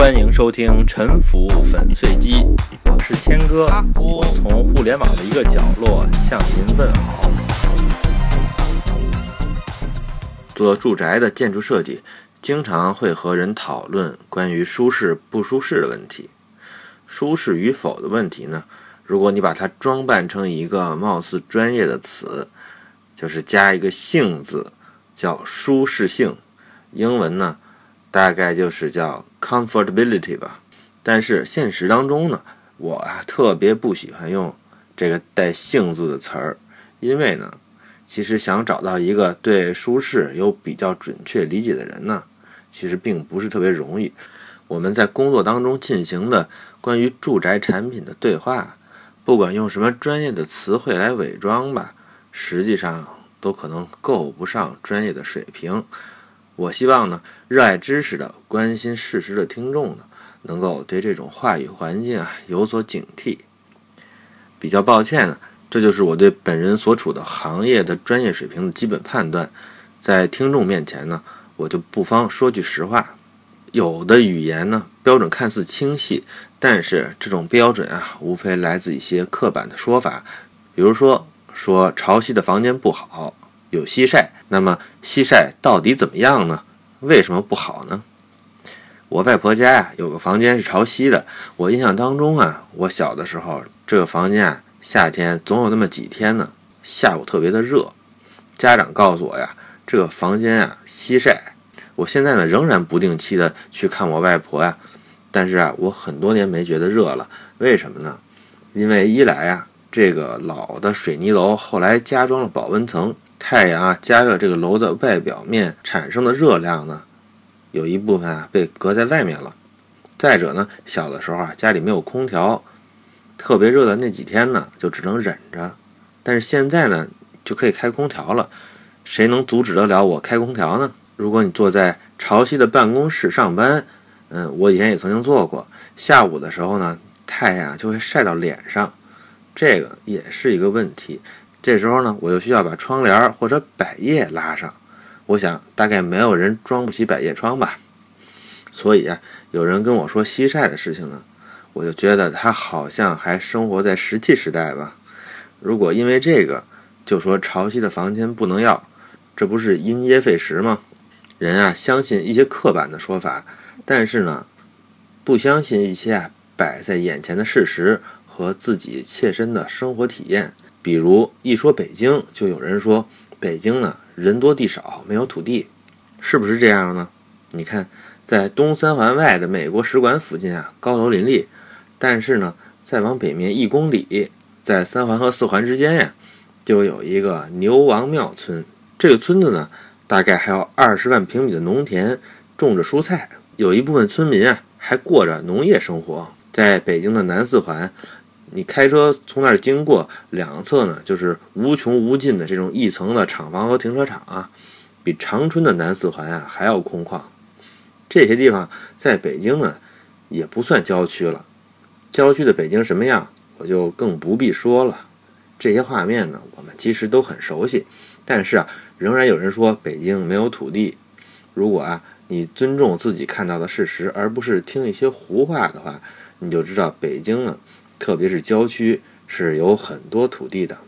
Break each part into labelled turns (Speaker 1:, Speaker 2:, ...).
Speaker 1: 欢迎收听《沉浮粉碎机》，我是谦哥，我从互联网的一个角落向您问好。做住宅的建筑设计，经常会和人讨论关于舒适不舒适的问题。舒适与否的问题呢？如果你把它装扮成一个貌似专业的词，就是加一个“性”字，叫舒适性。英文呢，大概就是叫 comfortability 吧。但是现实当中呢，我啊特别不喜欢用这个带“性”字的词儿，因为呢，其实想找到一个对舒适有比较准确理解的人呢，其实并不是特别容易。我们在工作当中进行的关于住宅产品的对话，不管用什么专业的词汇来伪装吧，实际上都可能够不上专业的水平。我希望呢，热爱知识的、关心事实的听众呢，能够对这种话语环境啊有所警惕。比较抱歉呢，这就是我对本人所处的行业的专业水平的基本判断。在听众面前呢，我就不妨说句实话。有的语言呢，标准看似清晰，但是这种标准啊，无非来自一些刻板的说法，比如说说潮汐的房间不好。有西晒，那么西晒到底怎么样呢？为什么不好呢？我外婆家呀有个房间是朝西的，我印象当中啊，我小的时候这个房间啊，夏天总有那么几天呢，下午特别的热。家长告诉我呀，这个房间啊西晒。我现在呢仍然不定期的去看我外婆呀，但是啊，我很多年没觉得热了，为什么呢？因为一来啊，这个老的水泥楼后来加装了保温层。太阳啊，加热这个楼的外表面产生的热量呢，有一部分啊被隔在外面了。再者呢，小的时候啊家里没有空调，特别热的那几天呢就只能忍着。但是现在呢就可以开空调了，谁能阻止得了我开空调呢？如果你坐在潮汐的办公室上班，嗯，我以前也曾经做过，下午的时候呢太阳就会晒到脸上，这个也是一个问题。这时候呢，我就需要把窗帘或者百叶拉上。我想大概没有人装不起百叶窗吧。所以啊，有人跟我说西晒的事情呢，我就觉得他好像还生活在石器时代吧。如果因为这个就说潮汐的房间不能要，这不是因噎废食吗？人啊，相信一些刻板的说法，但是呢，不相信一些啊摆在眼前的事实和自己切身的生活体验。比如一说北京，就有人说北京呢人多地少，没有土地，是不是这样呢？你看，在东三环外的美国使馆附近啊，高楼林立，但是呢，再往北面一公里，在三环和四环之间呀，就有一个牛王庙村。这个村子呢，大概还有二十万平米的农田，种着蔬菜，有一部分村民啊还过着农业生活。在北京的南四环。你开车从那儿经过，两侧呢就是无穷无尽的这种一层的厂房和停车场啊，比长春的南四环啊还要空旷。这些地方在北京呢也不算郊区了，郊区的北京什么样，我就更不必说了。这些画面呢，我们其实都很熟悉，但是啊，仍然有人说北京没有土地。如果啊你尊重自己看到的事实，而不是听一些胡话的话，你就知道北京呢。特别是郊区是有很多土地的。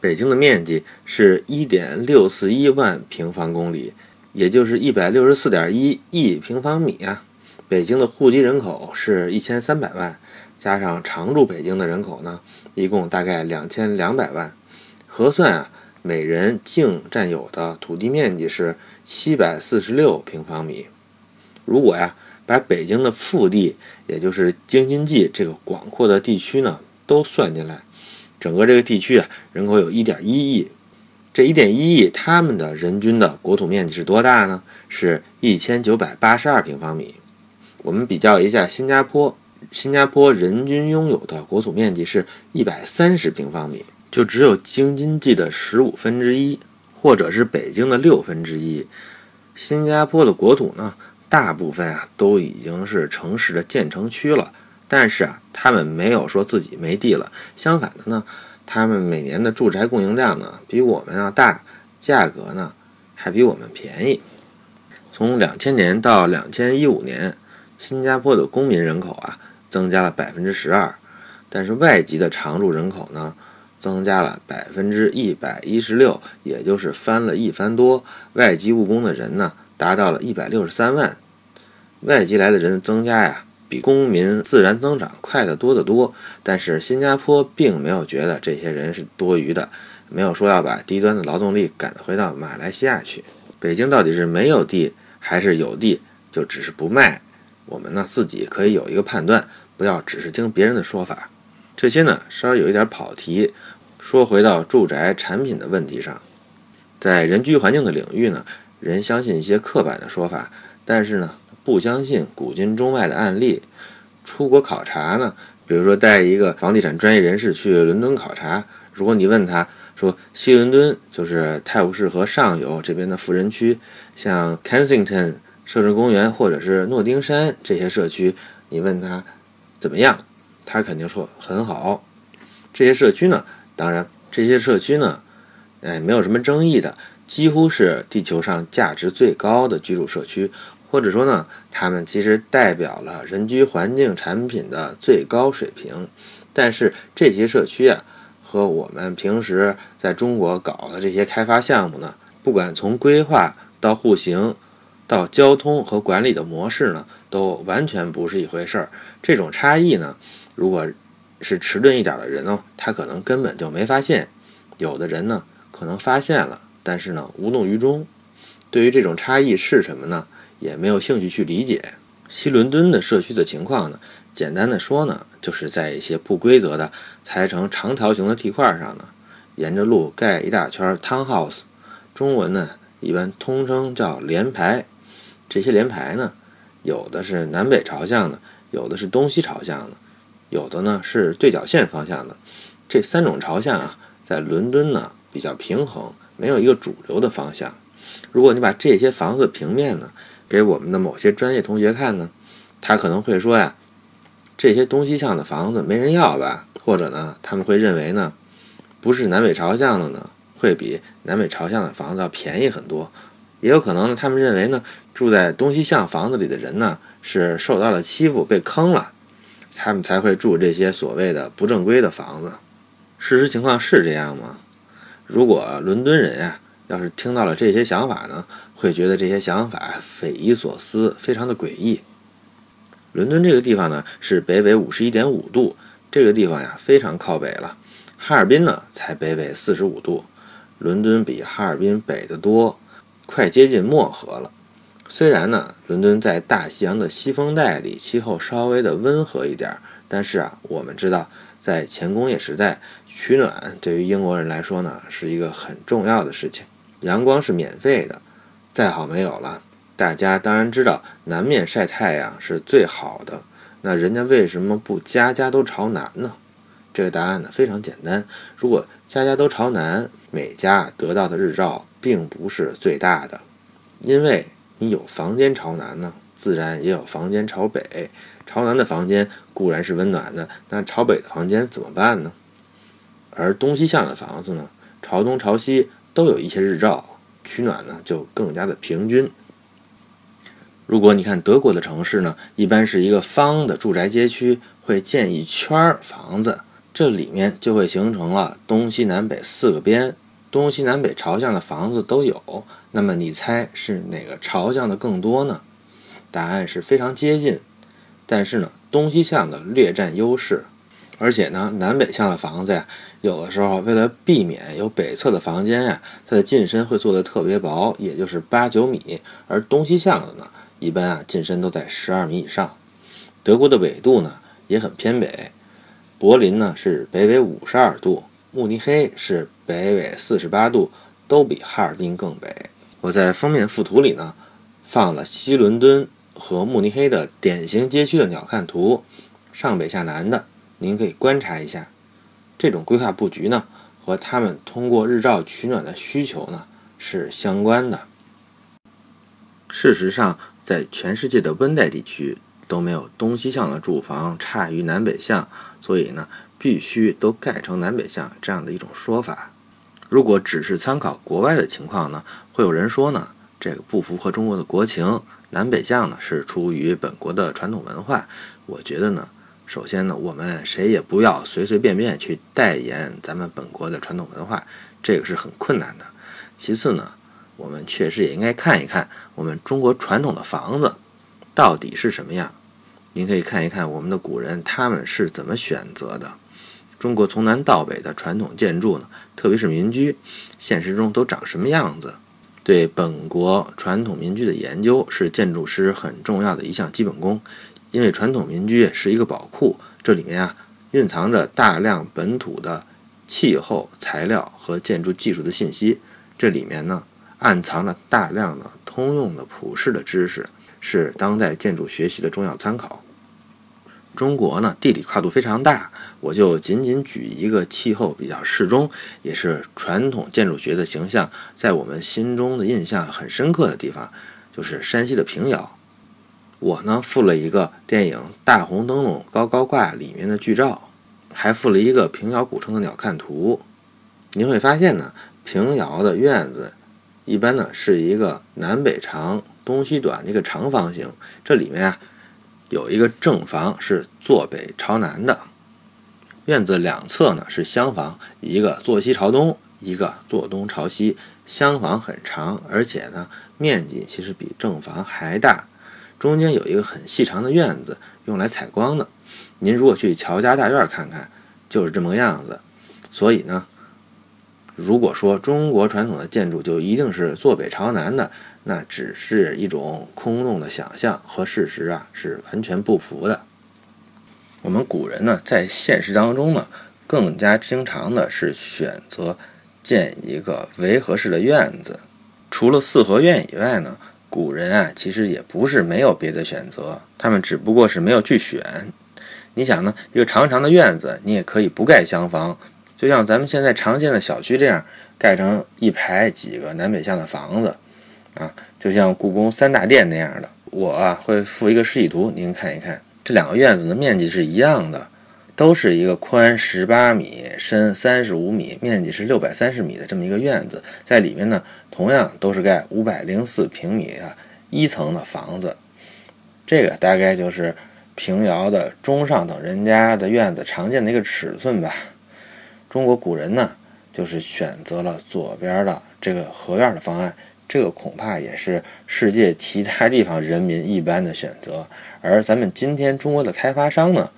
Speaker 1: 北京的面积是一点六四一万平方公里，也就是一百六十四点一亿平方米啊。北京的户籍人口是一千三百万，加上常住北京的人口呢，一共大概两千两百万。核算啊，每人净占有的土地面积是七百四十六平方米。如果呀。把北京的腹地，也就是京津冀这个广阔的地区呢，都算进来，整个这个地区啊，人口有一点一亿。这一点一亿，他们的人均的国土面积是多大呢？是一千九百八十二平方米。我们比较一下新加坡，新加坡人均拥有的国土面积是一百三十平方米，就只有京津冀的十五分之一，或者是北京的六分之一。新加坡的国土呢？大部分啊都已经是城市的建成区了，但是啊，他们没有说自己没地了。相反的呢，他们每年的住宅供应量呢比我们要大，价格呢还比我们便宜。从两千年到两千一五年，新加坡的公民人口啊增加了百分之十二，但是外籍的常住人口呢增加了百分之一百一十六，也就是翻了一番多。外籍务工的人呢达到了一百六十三万，外籍来的人增加呀。比公民自然增长快得多得多，但是新加坡并没有觉得这些人是多余的，没有说要把低端的劳动力赶回到马来西亚去。北京到底是没有地还是有地，就只是不卖，我们呢自己可以有一个判断，不要只是听别人的说法。这些呢稍微有一点跑题，说回到住宅产品的问题上，在人居环境的领域呢，人相信一些刻板的说法，但是呢。不相信古今中外的案例，出国考察呢？比如说带一个房地产专业人士去伦敦考察，如果你问他说西伦敦就是泰晤士河上游这边的富人区，像 Kensington 摄政公园或者是诺丁山这些社区，你问他怎么样，他肯定说很好。这些社区呢，当然这些社区呢，哎，没有什么争议的，几乎是地球上价值最高的居住社区。或者说呢，他们其实代表了人居环境产品的最高水平，但是这些社区啊，和我们平时在中国搞的这些开发项目呢，不管从规划到户型，到交通和管理的模式呢，都完全不是一回事儿。这种差异呢，如果是迟钝一点的人呢，他可能根本就没发现；有的人呢，可能发现了，但是呢，无动于衷。对于这种差异是什么呢？也没有兴趣去理解西伦敦的社区的情况呢。简单的说呢，就是在一些不规则的裁成长条形的地块上呢，沿着路盖一大圈 townhouse，中文呢一般通称叫联排。这些联排呢，有的是南北朝向的，有的是东西朝向的，有的呢是对角线方向的。这三种朝向啊，在伦敦呢比较平衡，没有一个主流的方向。如果你把这些房子平面呢，给我们的某些专业同学看呢，他可能会说呀，这些东西向的房子没人要吧？或者呢，他们会认为呢，不是南北朝向的呢，会比南北朝向的房子要便宜很多。也有可能呢，他们认为呢，住在东西向房子里的人呢，是受到了欺负，被坑了，他们才会住这些所谓的不正规的房子。事实情况是这样吗？如果伦敦人呀。要是听到了这些想法呢，会觉得这些想法匪夷所思，非常的诡异。伦敦这个地方呢是北纬五十一点五度，这个地方呀非常靠北了。哈尔滨呢才北纬四十五度，伦敦比哈尔滨北得多，快接近漠河了。虽然呢伦敦在大西洋的西风带里，气候稍微的温和一点，但是啊我们知道。在前工业时代，取暖对于英国人来说呢，是一个很重要的事情。阳光是免费的，再好没有了。大家当然知道，南面晒太阳是最好的。那人家为什么不家家都朝南呢？这个答案呢非常简单：如果家家都朝南，每家得到的日照并不是最大的，因为你有房间朝南呢，自然也有房间朝北。朝南的房间固然是温暖的，那朝北的房间怎么办呢？而东西向的房子呢，朝东朝西都有一些日照，取暖呢就更加的平均。如果你看德国的城市呢，一般是一个方的住宅街区，会建一圈房子，这里面就会形成了东西南北四个边，东西南北朝向的房子都有。那么你猜是哪个朝向的更多呢？答案是非常接近。但是呢，东西向的略占优势，而且呢，南北向的房子呀，有的时候为了避免有北侧的房间呀，它的进深会做的特别薄，也就是八九米，而东西向的呢，一般啊进深都在十二米以上。德国的纬度呢也很偏北，柏林呢是北纬五十二度，慕尼黑是北纬四十八度，都比哈尔滨更北。我在封面附图里呢放了西伦敦。和慕尼黑的典型街区的鸟瞰图，上北下南的，您可以观察一下。这种规划布局呢，和他们通过日照取暖的需求呢是相关的。事实上，在全世界的温带地区都没有东西向的住房差于南北向，所以呢，必须都盖成南北向这样的一种说法。如果只是参考国外的情况呢，会有人说呢，这个不符合中国的国情。南北向呢是出于本国的传统文化。我觉得呢，首先呢，我们谁也不要随随便便去代言咱们本国的传统文化，这个是很困难的。其次呢，我们确实也应该看一看我们中国传统的房子到底是什么样。您可以看一看我们的古人他们是怎么选择的。中国从南到北的传统建筑呢，特别是民居，现实中都长什么样子？对本国传统民居的研究是建筑师很重要的一项基本功。因为传统民居是一个宝库，这里面啊蕴藏着大量本土的气候材料和建筑技术的信息，这里面呢暗藏了大量的通用的普世的知识，是当代建筑学习的重要参考。中国呢地理跨度非常大，我就仅仅举一个气候比较适中，也是传统建筑学的形象在我们心中的印象很深刻的地方，就是山西的平遥。我呢附了一个电影《大红灯笼高高挂》里面的剧照，还附了一个平遥古城的鸟瞰图。您会发现呢，平遥的院子一般呢是一个南北长、东西短的一个长方形。这里面啊有一个正房是坐北朝南的，院子两侧呢是厢房，一个坐西朝东，一个坐东朝西。厢房很长，而且呢面积其实比正房还大。中间有一个很细长的院子，用来采光的。您如果去乔家大院看看，就是这么个样子。所以呢，如果说中国传统的建筑就一定是坐北朝南的，那只是一种空洞的想象，和事实啊是完全不符的。我们古人呢，在现实当中呢，更加经常的是选择建一个围合式的院子。除了四合院以外呢。古人啊，其实也不是没有别的选择，他们只不过是没有去选。你想呢，一个长长的院子，你也可以不盖厢房，就像咱们现在常见的小区这样，盖成一排几个南北向的房子，啊，就像故宫三大殿那样的。我啊会附一个示意图，您看一看，这两个院子的面积是一样的。都是一个宽十八米、深三十五米、面积是六百三十米的这么一个院子，在里面呢，同样都是盖五百零四平米的一层的房子。这个大概就是平遥的中上等人家的院子常见的一个尺寸吧。中国古人呢，就是选择了左边的这个合院的方案，这个恐怕也是世界其他地方人民一般的选择。而咱们今天中国的开发商呢？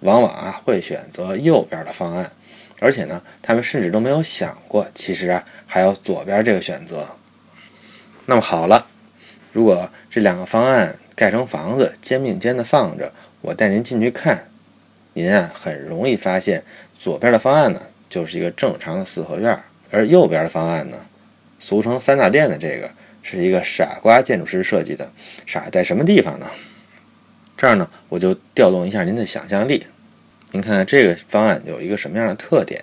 Speaker 1: 往往啊会选择右边的方案，而且呢，他们甚至都没有想过，其实啊还有左边这个选择。那么好了，如果这两个方案盖成房子，肩并肩的放着，我带您进去看，您啊很容易发现，左边的方案呢就是一个正常的四合院，而右边的方案呢，俗称三大殿的这个是一个傻瓜建筑师设计的。傻在什么地方呢？这儿呢，我就调动一下您的想象力。您看看这个方案有一个什么样的特点？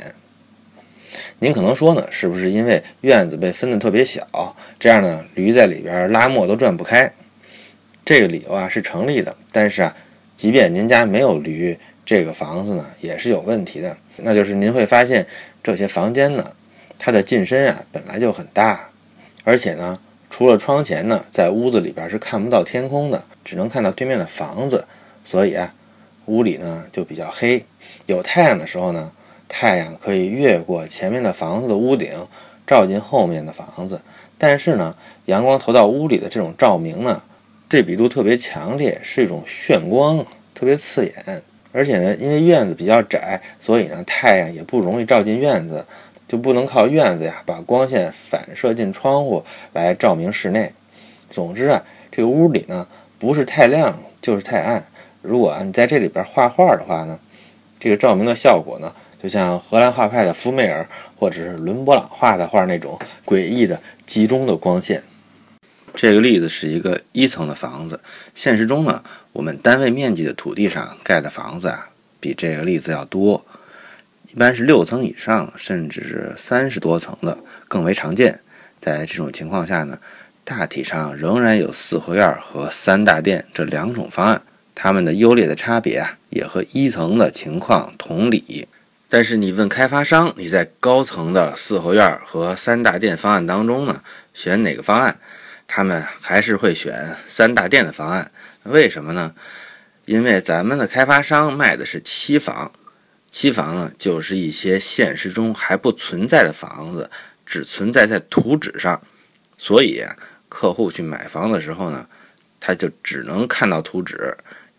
Speaker 1: 您可能说呢，是不是因为院子被分的特别小，这样呢，驴在里边拉磨都转不开？这个理由啊是成立的。但是啊，即便您家没有驴，这个房子呢也是有问题的。那就是您会发现这些房间呢，它的进深啊本来就很大，而且呢，除了窗前呢，在屋子里边是看不到天空的，只能看到对面的房子，所以啊。屋里呢就比较黑，有太阳的时候呢，太阳可以越过前面的房子的屋顶，照进后面的房子。但是呢，阳光投到屋里的这种照明呢，对比度特别强烈，是一种炫光，特别刺眼。而且呢，因为院子比较窄，所以呢，太阳也不容易照进院子，就不能靠院子呀把光线反射进窗户来照明室内。总之啊，这个屋里呢，不是太亮就是太暗。如果你在这里边画画的话呢，这个照明的效果呢，就像荷兰画派的福梅尔或者是伦勃朗画的画那种诡异的集中的光线。这个例子是一个一层的房子，现实中呢，我们单位面积的土地上盖的房子啊，比这个例子要多，一般是六层以上，甚至是三十多层的更为常见。在这种情况下呢，大体上仍然有四合院和三大殿这两种方案。它们的优劣的差别啊，也和一层的情况同理。但是你问开发商，你在高层的四合院和三大殿方案当中呢，选哪个方案？他们还是会选三大殿的方案。为什么呢？因为咱们的开发商卖的是期房，期房呢就是一些现实中还不存在的房子，只存在在图纸上，所以客户去买房的时候呢，他就只能看到图纸，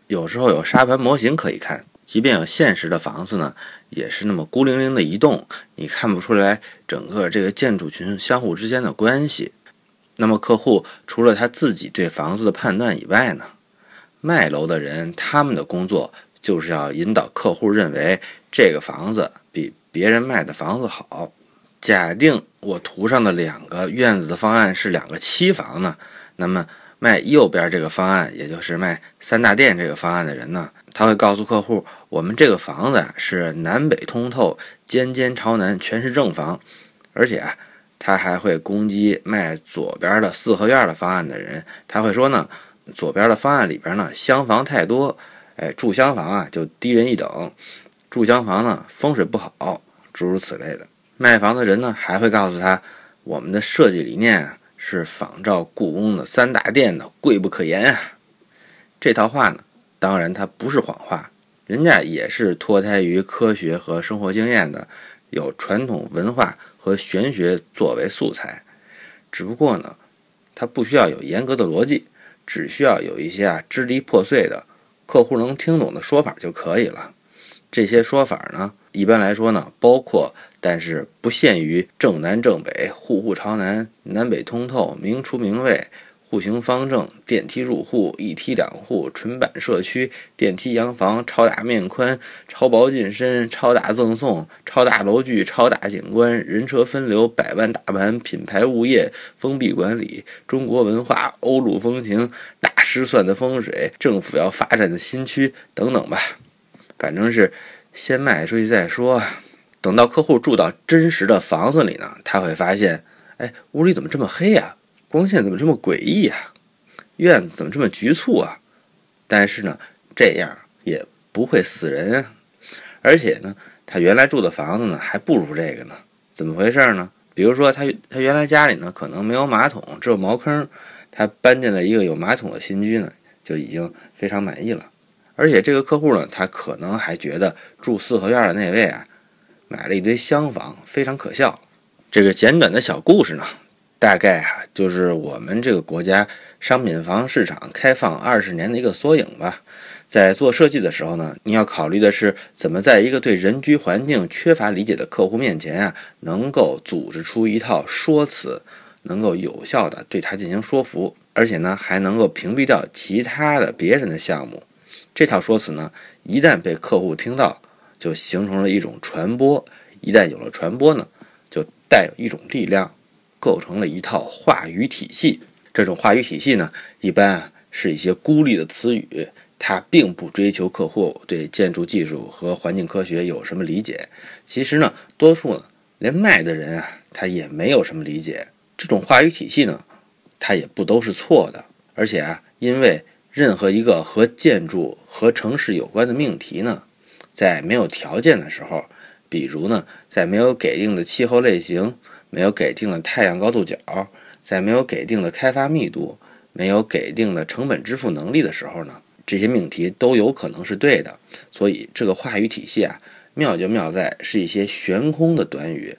Speaker 1: 有时候有沙盘模型可以看。即便有现实的房子呢，也是那么孤零零的一栋，你看不出来整个这个建筑群相互之间的关系。那么客户除了他自己对房子的判断以外呢，卖楼的人他们的工作就是要引导客户认为这个房子比别人卖的房子好。假定我图上的两个院子的方案是两个期房呢，那么卖右边这个方案，也就是卖三大殿这个方案的人呢？他会告诉客户，我们这个房子是南北通透，尖尖朝南，全是正房。而且啊，他还会攻击卖左边的四合院的方案的人。他会说呢，左边的方案里边呢，厢房太多，哎，住厢房啊就低人一等，住厢房呢风水不好，诸如此类的。卖房的人呢，还会告诉他，我们的设计理念啊是仿照故宫的三大殿的，贵不可言啊。这套话呢。当然，它不是谎话，人家也是脱胎于科学和生活经验的，有传统文化和玄学作为素材。只不过呢，它不需要有严格的逻辑，只需要有一些啊支离破碎的、客户能听懂的说法就可以了。这些说法呢，一般来说呢，包括但是不限于正南正北、户户朝南、南北通透、明厨明卫。户型方正，电梯入户，一梯两户，纯板社区，电梯洋房，超大面宽，超薄进深，超大赠送，超大楼距，超大景观，人车分流，百万大盘，品牌物业，封闭管理，中国文化，欧陆风情，大师算的风水，政府要发展的新区等等吧。反正是先卖出去再说。等到客户住到真实的房子里呢，他会发现，哎，屋里怎么这么黑呀？光线怎么这么诡异啊？院子怎么这么局促啊？但是呢，这样也不会死人啊。而且呢，他原来住的房子呢还不如这个呢。怎么回事呢？比如说他他原来家里呢可能没有马桶，只有茅坑，他搬进了一个有马桶的新居呢，就已经非常满意了。而且这个客户呢，他可能还觉得住四合院的那位啊，买了一堆厢房，非常可笑。这个简短的小故事呢。大概啊，就是我们这个国家商品房市场开放二十年的一个缩影吧。在做设计的时候呢，你要考虑的是怎么在一个对人居环境缺乏理解的客户面前啊，能够组织出一套说辞，能够有效的对他进行说服，而且呢，还能够屏蔽掉其他的别人的项目。这套说辞呢，一旦被客户听到，就形成了一种传播。一旦有了传播呢，就带有一种力量。构成了一套话语体系。这种话语体系呢，一般啊是一些孤立的词语，它并不追求客户对建筑技术和环境科学有什么理解。其实呢，多数呢连卖的人啊，他也没有什么理解。这种话语体系呢，它也不都是错的。而且啊，因为任何一个和建筑和城市有关的命题呢，在没有条件的时候，比如呢，在没有给定的气候类型。没有给定的太阳高度角，在没有给定的开发密度、没有给定的成本支付能力的时候呢，这些命题都有可能是对的。所以这个话语体系啊，妙就妙在是一些悬空的短语，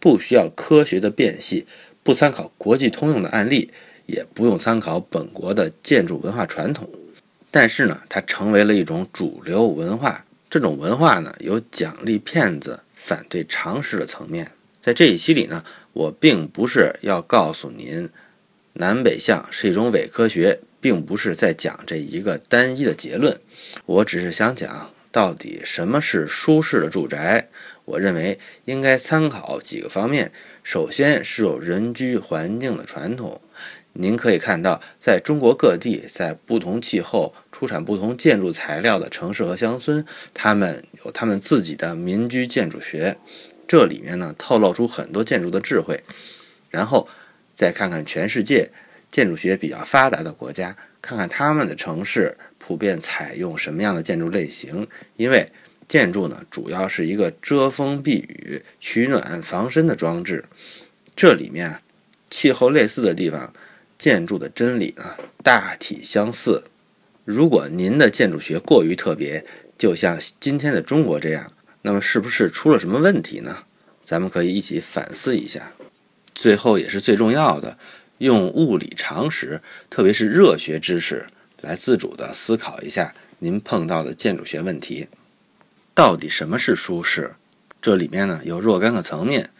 Speaker 1: 不需要科学的辨析，不参考国际通用的案例，也不用参考本国的建筑文化传统。但是呢，它成为了一种主流文化。这种文化呢，有奖励骗子、反对常识的层面。在这一期里呢，我并不是要告诉您南北向是一种伪科学，并不是在讲这一个单一的结论。我只是想讲到底什么是舒适的住宅。我认为应该参考几个方面。首先是有人居环境的传统。您可以看到，在中国各地，在不同气候、出产不同建筑材料的城市和乡村，他们有他们自己的民居建筑学。这里面呢，透露出很多建筑的智慧，然后再看看全世界建筑学比较发达的国家，看看他们的城市普遍采用什么样的建筑类型。因为建筑呢，主要是一个遮风避雨、取暖防身的装置。这里面气候类似的地方，建筑的真理呢大体相似。如果您的建筑学过于特别，就像今天的中国这样，那么是不是出了什么问题呢？咱们可以一起反思一下。最后也是最重要的，用物理常识，特别是热学知识，来自主的思考一下您碰到的建筑学问题。到底什么是舒适？这里面呢有若干个层面，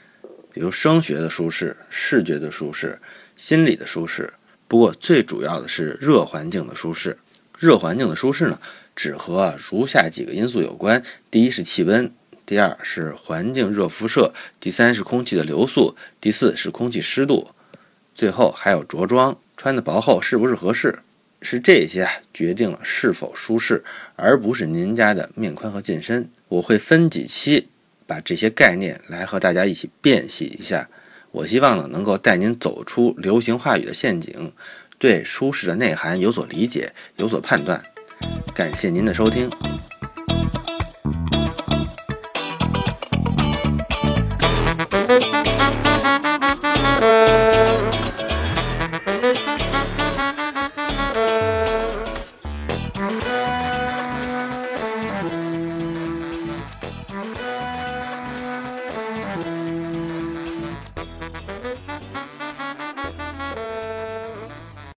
Speaker 1: 比如声学的舒适、视觉的舒适、心理的舒适。不过最主要的是热环境的舒适。热环境的舒适呢，只和如下几个因素有关：第一是气温，第二是环境热辐射，第三是空气的流速，第四是空气湿度，最后还有着装穿的薄厚是不是合适。是这些决定了是否舒适，而不是您家的面宽和健身。我会分几期把这些概念来和大家一起辨析一下。我希望呢能够带您走出流行话语的陷阱，对舒适的内涵有所理解，有所判断。感谢您的收听。